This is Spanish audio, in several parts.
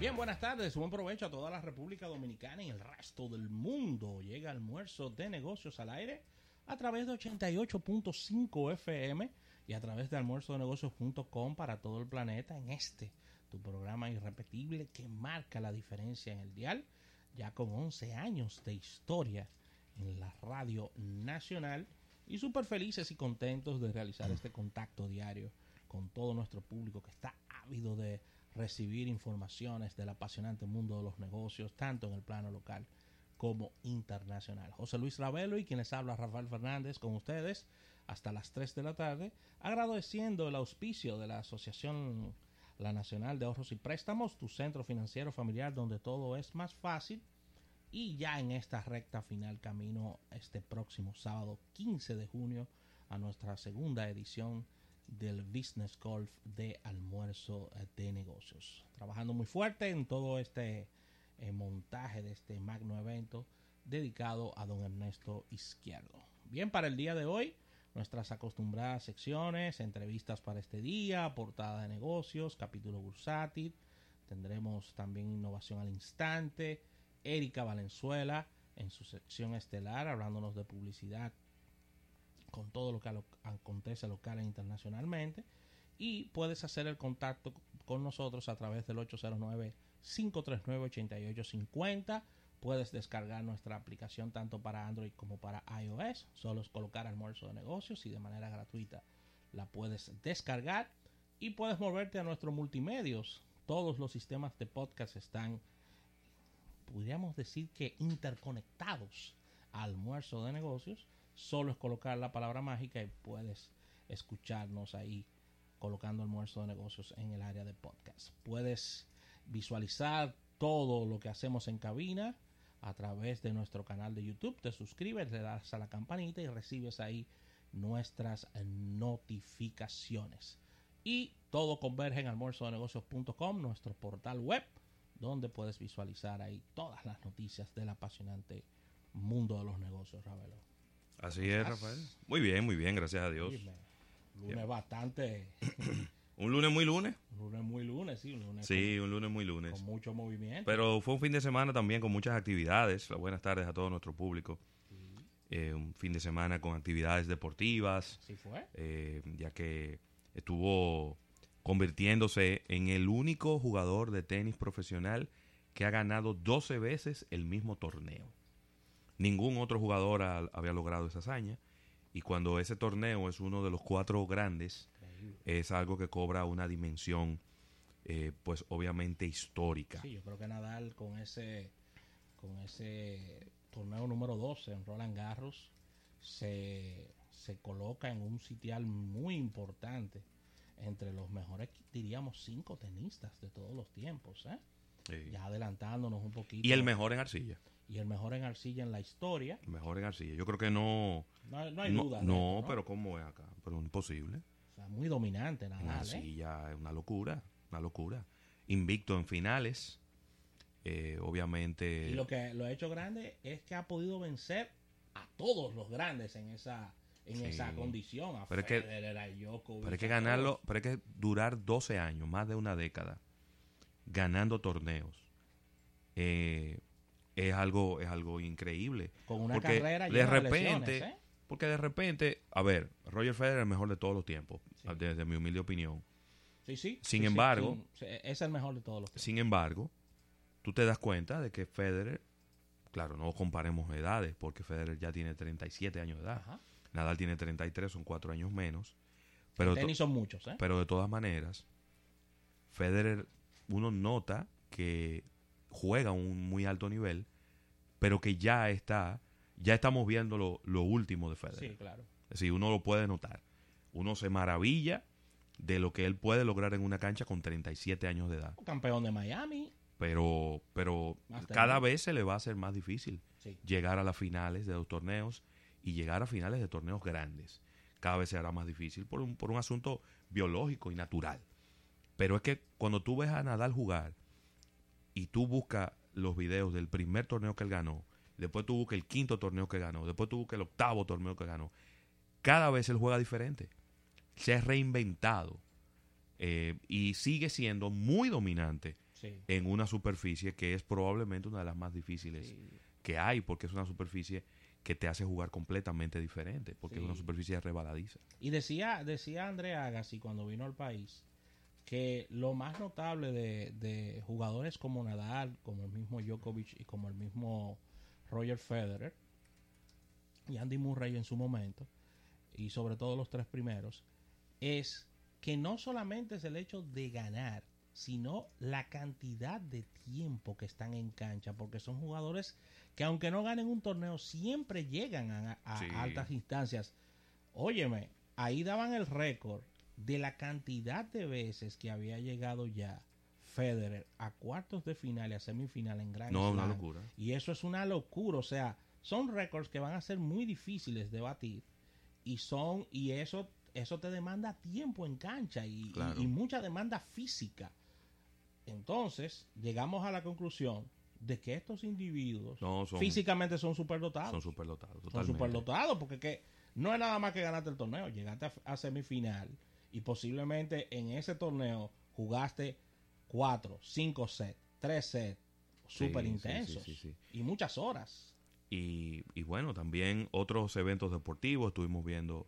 Bien, buenas tardes, buen provecho a toda la República Dominicana y el resto del mundo. Llega almuerzo de negocios al aire a través de 88.5 FM y a través de almuerzodenegocios.com para todo el planeta en este, tu programa irrepetible que marca la diferencia en el dial, ya con 11 años de historia en la radio nacional y súper felices y contentos de realizar este contacto diario con todo nuestro público que está ávido de recibir informaciones del apasionante mundo de los negocios, tanto en el plano local como internacional. José Luis Ravelo y quienes habla Rafael Fernández con ustedes hasta las 3 de la tarde, agradeciendo el auspicio de la Asociación La Nacional de Ahorros y Préstamos, tu centro financiero familiar donde todo es más fácil. Y ya en esta recta final camino este próximo sábado 15 de junio a nuestra segunda edición del Business Golf de almuerzo de negocios. Trabajando muy fuerte en todo este eh, montaje de este magno evento dedicado a don Ernesto Izquierdo. Bien, para el día de hoy, nuestras acostumbradas secciones, entrevistas para este día, portada de negocios, capítulo bursátil. Tendremos también innovación al instante. Erika Valenzuela en su sección estelar hablándonos de publicidad con todo lo que acontece local e internacionalmente. Y puedes hacer el contacto con nosotros a través del 809-539-8850. Puedes descargar nuestra aplicación tanto para Android como para iOS. Solo es colocar almuerzo de negocios y de manera gratuita la puedes descargar. Y puedes moverte a nuestros multimedios. Todos los sistemas de podcast están, podríamos decir que interconectados a almuerzo de negocios Solo es colocar la palabra mágica y puedes escucharnos ahí colocando almuerzo de negocios en el área de podcast. Puedes visualizar todo lo que hacemos en cabina a través de nuestro canal de YouTube. Te suscribes, le das a la campanita y recibes ahí nuestras notificaciones. Y todo converge en almuerzodenegocios.com, nuestro portal web, donde puedes visualizar ahí todas las noticias del apasionante mundo de los negocios, Ravelo. Así es, Rafael. Muy bien, muy bien, gracias a Dios. lunes bastante. un lunes muy lunes. Un lunes muy lunes, sí. Un lunes sí, un lunes muy lunes. Con mucho movimiento. Pero fue un fin de semana también con muchas actividades. Buenas tardes a todo nuestro público. Eh, un fin de semana con actividades deportivas. Sí fue. Eh, ya que estuvo convirtiéndose en el único jugador de tenis profesional que ha ganado 12 veces el mismo torneo. Ningún otro jugador había logrado esa hazaña. Y cuando ese torneo es uno de los cuatro grandes, es algo que cobra una dimensión, eh, pues obviamente histórica. Sí, yo creo que Nadal con ese, con ese torneo número 12 en Roland Garros se, se coloca en un sitial muy importante entre los mejores, diríamos, cinco tenistas de todos los tiempos. ¿eh? Ya adelantándonos un poquito. Y el mejor en arcilla y el mejor en arcilla en la historia. El mejor en arcilla. Yo creo que no. No, hay duda. No, pero ¿cómo es acá? Pero imposible. O sea, muy dominante, nada. ¿eh? arcilla es una locura. Una locura. Invicto en finales. Eh, obviamente. Y lo que lo ha hecho grande es que ha podido vencer a todos los grandes en esa en esa condición. A pero, Federer, es que, pero hay que ganarlo, pero hay que durar 12 años, más de una década, ganando torneos. Eh, es algo, es algo increíble. Con una carrera de repente, ¿eh? porque de repente, a ver, Roger Federer es el mejor de todos los tiempos, desde mi humilde opinión. Sí, sí. Sin embargo, es el mejor de todos los tiempos. Sin embargo, tú te das cuenta de que Federer, claro, no comparemos edades, porque Federer ya tiene 37 años de edad. Nadal tiene 33, son cuatro años menos. Pero tenis son muchos, ¿eh? Pero de todas maneras, Federer, uno nota que juega a un muy alto nivel, pero que ya está, ya estamos viendo lo, último de Federer. Sí, claro. Es decir, uno lo puede notar. Uno se maravilla de lo que él puede lograr en una cancha con 37 años de edad. Campeón de Miami. Pero, pero cada vez se le va a hacer más difícil llegar a las finales de los torneos y llegar a finales de torneos grandes. Cada vez se hará más difícil por un, por un asunto biológico y natural. Pero es que cuando tú ves a Nadal jugar y tú buscas los videos del primer torneo que él ganó, después tú buscas el quinto torneo que ganó, después tú buscas el octavo torneo que ganó, cada vez él juega diferente. Se ha reinventado eh, y sigue siendo muy dominante en una superficie que es probablemente una de las más difíciles que hay, porque es una superficie que te hace jugar completamente diferente, porque es una superficie rebaladiza. Y decía, decía Andrea Agassi cuando vino al país que lo más notable de, de, jugadores como Nadal, como el mismo Djokovic y como el mismo Roger Federer y Andy Murray en su momento, y sobre todo los tres primeros, es que no solamente es el hecho de ganar, sino la cantidad de tiempo que están en cancha, porque son jugadores que aunque no ganen un torneo, siempre llegan a, altas instancias. Óyeme, ahí daban el récord de la cantidad de veces que había llegado ya Federer a cuartos de final y a semifinal en Grand No, una locura. Y eso es una locura, o sea, son récords que van a ser muy difíciles de batir y son y eso eso te demanda tiempo en cancha y, mucha demanda física. Entonces, llegamos a la conclusión de que estos individuos físicamente son superdotados. Son superdotados, Son superdotados porque que no es nada más que ganarte el torneo, llegaste a, semifinal y posiblemente en ese torneo jugaste cuatro, cinco sets, tres sets super intensos y muchas horas. Y, y, bueno, también otros eventos deportivos, estuvimos viendo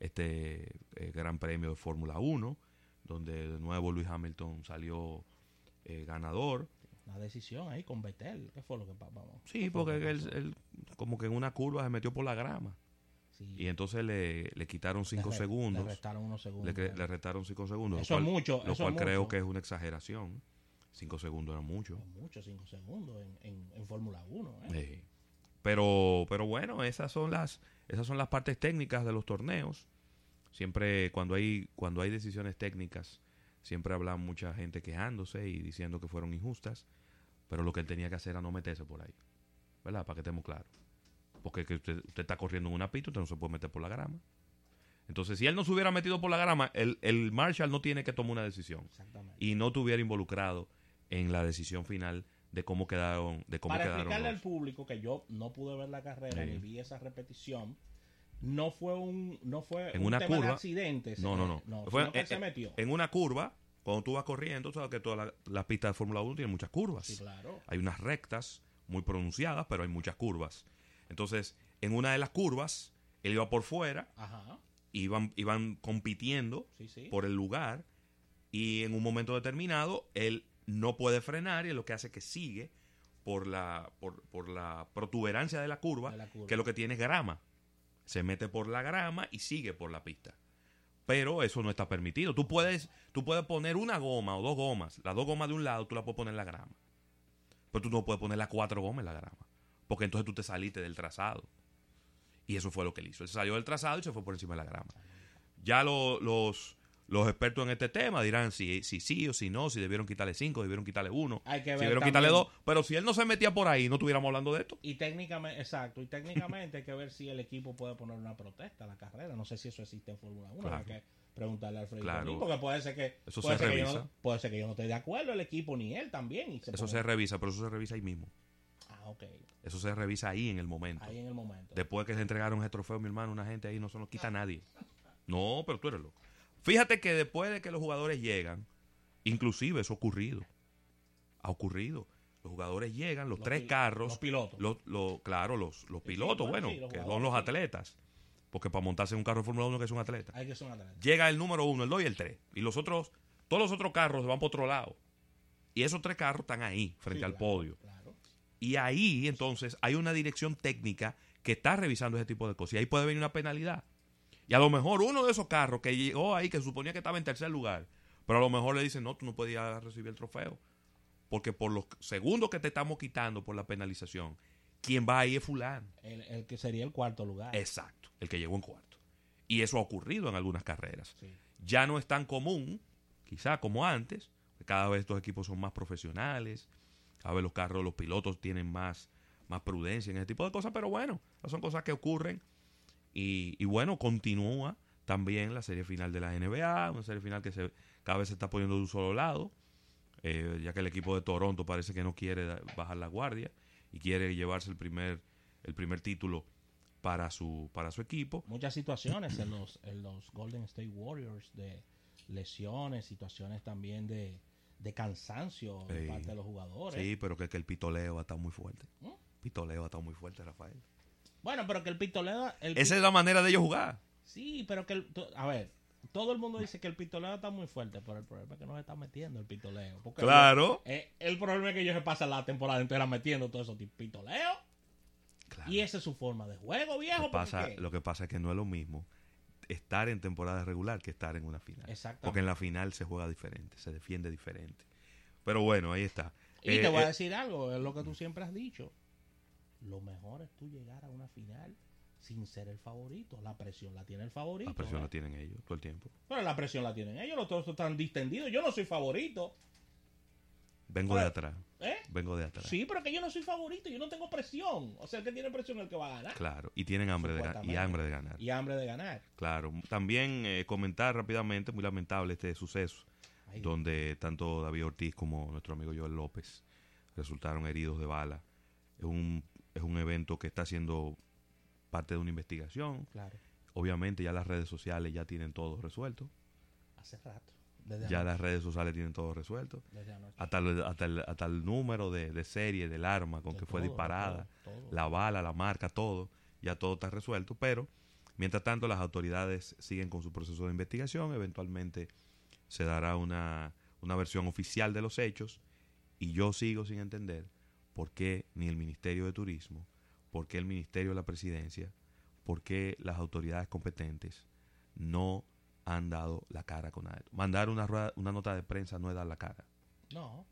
este eh, Gran Premio de Fórmula 1, donde de nuevo Luis Hamilton salió eh, ganador. La decisión ahí con Betel, ¿qué fue lo que pasó? Sí, porque él, como que en una curva se metió por la grama. Y entonces le, le quitaron 5 segundos. Le restaron unos segundos. Le, restaron 5 segundos. Eso es mucho. Lo cual creo que es una exageración. 5 segundos era mucho. mucho 5 segundos en, en, Fórmula 1. ¿eh? Pero, pero bueno, esas son las esas son las partes técnicas de los torneos. Siempre cuando hay cuando hay decisiones técnicas, siempre habla mucha gente quejándose y diciendo que fueron injustas, pero lo que él tenía que hacer era no meterse por ahí. ¿Verdad? Para que estemos claros. Porque que usted, usted, está corriendo en una pista, usted no se puede meter por la grama. Entonces, si él no se hubiera metido por la grama, el, el Marshall no tiene que tomar una decisión. Y no estuviera involucrado en la decisión final de cómo quedaron de cómo para explicarle al público que yo no pude ver la carrera ni vi esa repetición no fue un no fue en una curva, de accidentes no no no, fue, en, se metió. en una curva cuando tú vas corriendo sabes que toda la, pista de Fórmula 1 tiene muchas curvas sí, claro. hay unas rectas muy pronunciadas pero hay muchas curvas entonces en una de las curvas él iba por fuera Ajá. iban iban compitiendo por el lugar y en un momento determinado él no puede frenar y es lo que hace que sigue por la, por, la protuberancia de la, curva, que lo que tiene es grama. Se mete por la grama y sigue por la pista. Pero eso no está permitido. Tú puedes, tú puedes poner una goma o dos gomas. Las dos gomas de un lado tú las puedes poner en la grama. Pero tú no puedes poner las cuatro gomas en la grama. Porque entonces tú te saliste del trazado. Y eso fue lo que él hizo. Él salió del trazado y se fue por encima de la grama. Ya los, los expertos en este tema dirán si, si sí o si no, si debieron quitarle cinco, debieron quitarle uno, si debieron quitarle dos. Pero si él no se metía por ahí, no estuviéramos hablando de esto. Y técnicamente, exacto, y técnicamente hay que ver si el equipo puede poner una protesta a la carrera. No sé si eso existe en Fórmula 1. Hay que preguntarle al Alfredo claro. porque puede ser que eso se revisa. yo no, puede ser que yo no esté de acuerdo el equipo ni él también. eso se revisa, pero eso se revisa ahí mismo. Ok. Eso se revisa ahí en el momento. Ahí en el momento. Después que se entregaron ese trofeo, mi hermano, una gente ahí no se lo quita a nadie. No, pero tú eres loco. Fíjate que después de que los jugadores llegan, inclusive eso ha ocurrido. Ha ocurrido. Los jugadores llegan, los, tres carros. Los pilotos. Los, claro, los, los pilotos, bueno, que son los atletas. Porque para montarse en un carro de Fórmula 1 que es un atleta. Hay que ser un atleta. Llega el número uno, el dos y el tres. Y los otros, todos los otros carros van por otro lado. Y esos tres carros están ahí, frente al podio. Y ahí, entonces, hay una dirección técnica que está revisando ese tipo de cosas. Y ahí puede venir una penalidad. Y a lo mejor uno de esos carros que llegó ahí, que suponía que estaba en tercer lugar, pero a lo mejor le dicen, no, tú no podías recibir el trofeo. Porque por los segundos que te estamos quitando por la penalización, quien va ahí es fulano. El, que sería el cuarto lugar. Exacto, el que llegó en cuarto. Y eso ha ocurrido en algunas carreras. Ya no es tan común, quizá como antes, cada vez estos equipos son más profesionales, cada vez los carros, los pilotos tienen más, más prudencia en ese tipo de cosas, pero bueno, son cosas que ocurren y, bueno, continúa también la serie final de la NBA, una serie final que se, cada vez se está poniendo de un solo lado, eh, ya que el equipo de Toronto parece que no quiere bajar la guardia y quiere llevarse el primer, el primer título para su, para su equipo. Muchas situaciones en los, en los Golden State Warriors de lesiones, situaciones también de, de cansancio de parte de los jugadores. Sí, pero que, que el pitoleo ha estado muy fuerte. ¿Mm? Pitoleo ha estado muy fuerte, Rafael. Bueno, pero que el pitoleo... Esa es la manera de ellos jugar. Sí, pero que... El, a ver, todo el mundo dice que el pitoleo está muy fuerte, pero el problema es que no se está metiendo el pitoleo. claro. Eh, el problema es que ellos se pasan la temporada entera metiendo todo eso pitoleo. Claro. Y esa es su forma de juego, viejo. Lo que, pasa, lo que pasa es que no es lo mismo estar en temporada regular que estar en una final. Porque en la final se juega diferente, se defiende diferente. Pero bueno, ahí está. Y te eh, voy a eh, decir algo, es lo que tú siempre has dicho. Lo mejor es tú llegar a una final sin ser el favorito. La presión la tiene el favorito. La presión la tienen ellos todo el tiempo. Pero la presión la tienen ellos, los todos están distendidos. Yo no soy favorito. Vengo de atrás. ¿Eh? Vengo de atrás. Sí, pero que yo no soy favorito, yo no tengo presión. O sea, el que tiene presión es el que va a ganar. Claro, y tienen hambre de, y hambre de ganar. Y hambre de ganar. Claro, también eh, comentar rápidamente, muy lamentable este suceso, donde tanto David Ortiz como nuestro amigo Joel López resultaron heridos de bala. Es un, es un evento que está siendo parte de una investigación. Claro. Obviamente ya las redes sociales ya tienen todo resuelto. Hace rato ya las redes sociales tienen todo resuelto. Hasta el, hasta, el, número de, serie del arma con que fue disparada, la bala, la marca, todo. Ya todo está resuelto. Pero, mientras tanto, las autoridades siguen con su proceso de investigación. Eventualmente se dará una, una versión oficial de los hechos. Y yo sigo sin entender por qué ni el Ministerio de Turismo, por qué el Ministerio de la Presidencia, por qué las autoridades competentes no han dado la cara con esto. Mandar una, una nota de prensa no es dar la cara. No.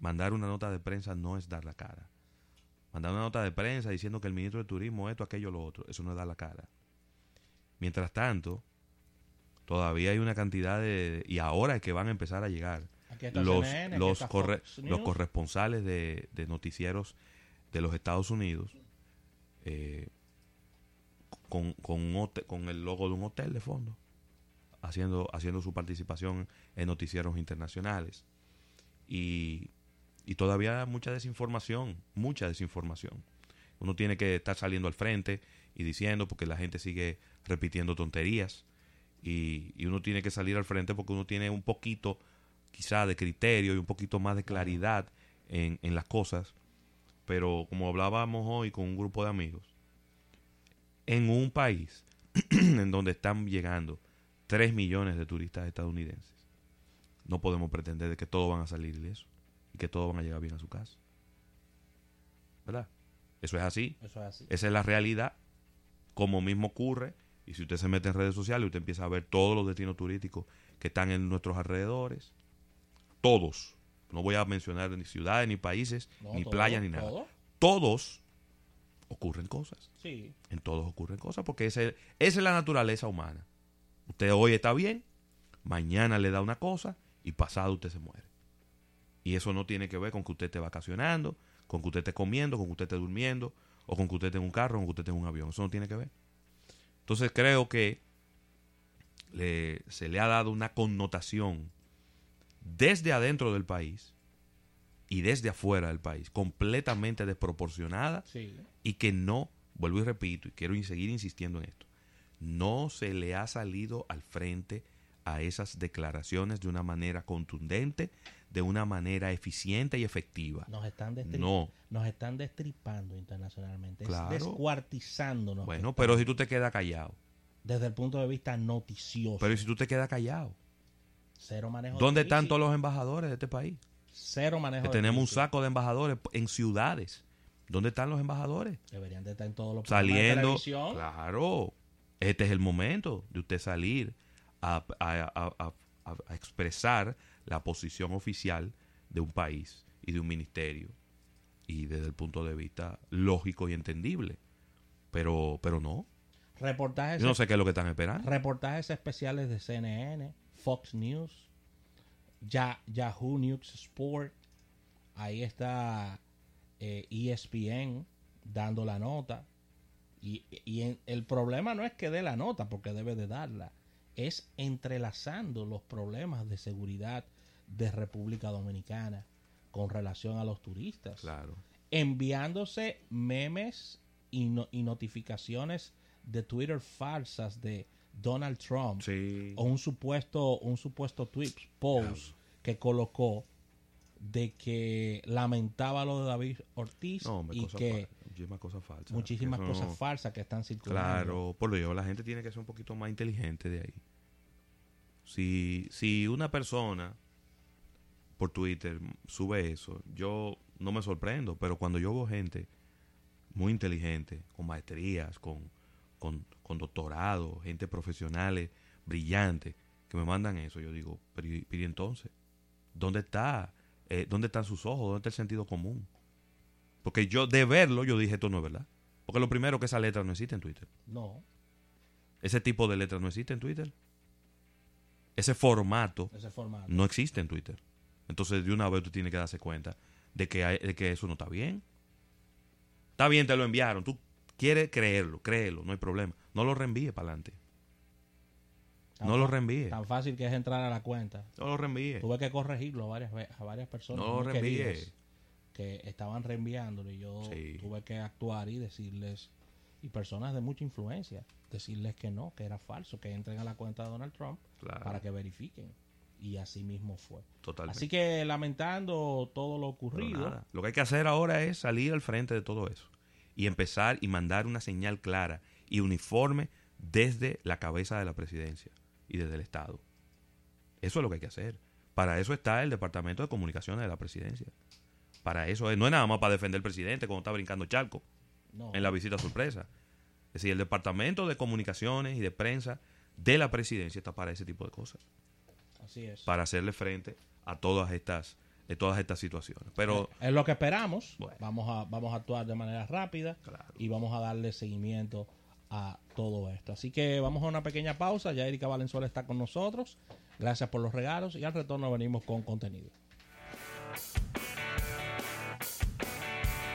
Mandar una nota de prensa no es dar la cara. Mandar una nota de prensa diciendo que el ministro de Turismo esto, aquello, lo otro, eso no es dar la cara. Mientras tanto, todavía hay una cantidad de... Y ahora es que van a empezar a llegar los, los, los corresponsales de, noticieros de los Estados Unidos eh, con, con, con el logo de un hotel de fondo haciendo, haciendo su participación en noticieros internacionales. Y, y todavía mucha desinformación, mucha desinformación. Uno tiene que estar saliendo al frente y diciendo porque la gente sigue repitiendo tonterías y, y, uno tiene que salir al frente porque uno tiene un poquito quizá de criterio y un poquito más de claridad en, en las cosas. Pero como hablábamos hoy con un grupo de amigos, en un país en donde están llegando 3 millones de turistas estadounidenses. No podemos pretender de que todos van a salir de eso y que todos van a llegar bien a su casa. ¿Verdad? Eso es así. Eso es así. Esa es la realidad. Como mismo ocurre, y si usted se mete en redes sociales, usted empieza a ver todos los destinos turísticos que están en nuestros alrededores. Todos. No voy a mencionar ni ciudades, ni países, ni playas, ni nada. Todos ocurren cosas. Sí. En todos ocurren cosas porque esa es la naturaleza humana. Usted hoy está bien, mañana le da una cosa y pasado usted se muere. Y eso no tiene que ver con que usted esté vacacionando, con que usted esté comiendo, con que usted esté durmiendo, o con que usted esté en un carro, o con que usted esté en un avión. Eso no tiene que ver. Entonces creo que se le ha dado una connotación desde adentro del país y desde afuera del país, completamente desproporcionada y que no, vuelvo y repito, y quiero seguir insistiendo en esto, no se le ha salido al frente a esas declaraciones de una manera contundente, de una manera eficiente y efectiva. Nos están, nos están destripando internacionalmente, claro. descuartizándonos. Bueno, pero si tú te quedas callado. Desde el punto de vista noticioso. Pero si tú te quedas callado. Cero manejo. ¿Dónde están todos los embajadores de este país? Cero manejo. Que tenemos un saco de embajadores en ciudades. ¿Dónde están los embajadores? Deberían de estar en todos los Saliendo. claro. Este es el momento de usted salir a, expresar la posición oficial de un país y de un ministerio. Y desde el punto de vista lógico y entendible. Pero, pero no. Reportajes. Yo no sé qué es lo que están esperando. Reportajes especiales de CNN, Fox News, Yahoo News Sport. Ahí está ESPN eh, e dando la nota. Y, el problema no es que dé la nota, porque debe de darla, es entrelazando los problemas de seguridad de República Dominicana con relación a los turistas. Claro. Enviándose memes y, y notificaciones de Twitter falsas de Donald Trump sí. o un supuesto un supuesto tweet post que colocó de que lamentaba lo de David Ortiz y que muchísimas cosas falsas. Muchísimas cosas falsas que están circulando. Claro, por lo digo, la gente tiene que ser un poquito más inteligente de ahí. Si, si una persona por Twitter sube eso, yo no me sorprendo, pero cuando yo veo gente muy inteligente, con maestrías, con, con, con doctorado, gente profesionales, brillantes, que me mandan eso, yo digo, pero, y entonces, ¿dónde está? Eh, ¿Dónde están sus ojos? ¿Dónde está el sentido común? Porque yo, de verlo, yo dije, esto no es verdad. Porque lo primero que esa letra no existe en Twitter. No. Ese tipo de letra no existe en Twitter. Ese formato, Ese formato. no existe en Twitter. Entonces, de una vez tú tienes que darse cuenta de que, de que eso no está bien. Está bien, te lo enviaron. Tú quieres creerlo, créelo, no hay problema. No lo reenvíe para adelante. No lo reenvíe. Tan fácil que es entrar a la cuenta. No lo reenvíe. Tuve que corregirlo a varias, a varias personas. No lo reenvíe. Que estaban reenviándolo y yo tuve que actuar y decirles, y personas de mucha influencia, decirles que no, que era falso, que entren a la cuenta de Donald Trump para que verifiquen. Y así mismo fue. Totalmente. Así que lamentando todo lo ocurrido. Lo que hay que hacer ahora es salir al frente de todo eso y empezar y mandar una señal clara y uniforme desde la cabeza de la presidencia y desde el Estado. Eso es lo que hay que hacer. Para eso está el Departamento de Comunicaciones de la Presidencia. Para eso es. No es nada más para defender al presidente cuando está brincando charco en la visita sorpresa. Es decir, el Departamento de Comunicaciones y de Prensa de la Presidencia está para ese tipo de cosas. Así es. Para hacerle frente a todas estas de todas estas situaciones. Pero es lo que esperamos. Vamos a vamos a actuar de manera rápida y vamos a darle seguimiento a todo esto. Así que vamos a una pequeña pausa. Ya Erika Valenzuela está con nosotros. Gracias por los regalos y al retorno venimos con contenido.